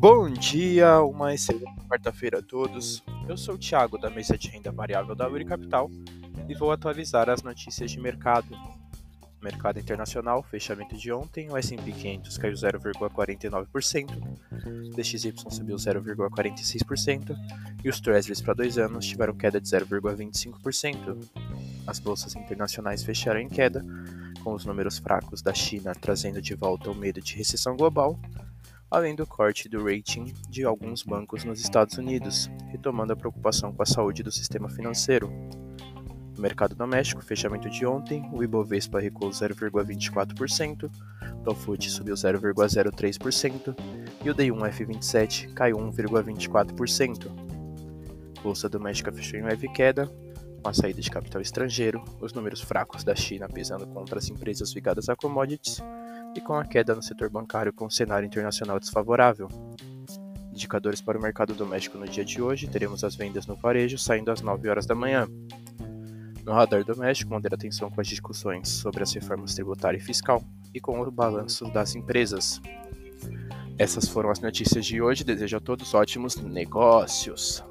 Bom dia, uma excelente quarta-feira a todos. Eu sou o Thiago da mesa de renda variável da Uri Capital e vou atualizar as notícias de mercado. Mercado internacional, fechamento de ontem, o S&P 500 caiu 0,49%, DXY subiu 0,46% e os Treasuries para dois anos tiveram queda de 0,25%. As bolsas internacionais fecharam em queda, com os números fracos da China trazendo de volta o medo de recessão global além do corte do rating de alguns bancos nos Estados Unidos, retomando a preocupação com a saúde do sistema financeiro. No mercado doméstico, fechamento de ontem, o Ibovespa recuou 0,24%, o Dofut subiu 0,03% e o D1F27 caiu 1,24%. Bolsa doméstica fechou em leve queda, com a saída de capital estrangeiro, os números fracos da China pesando contra as empresas ligadas a commodities e com a queda no setor bancário com um cenário internacional desfavorável. Indicadores para o mercado doméstico no dia de hoje, teremos as vendas no varejo saindo às 9 horas da manhã. No radar doméstico, manter atenção com as discussões sobre as reformas tributária e fiscal e com o balanço das empresas. Essas foram as notícias de hoje. Desejo a todos ótimos negócios.